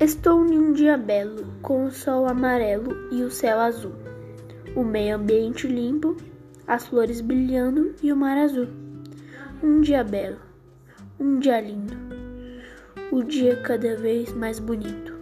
Estou em um dia belo, com o sol amarelo e o céu azul, o meio ambiente limpo, as flores brilhando e o mar azul. Um dia belo, um dia lindo, o dia cada vez mais bonito.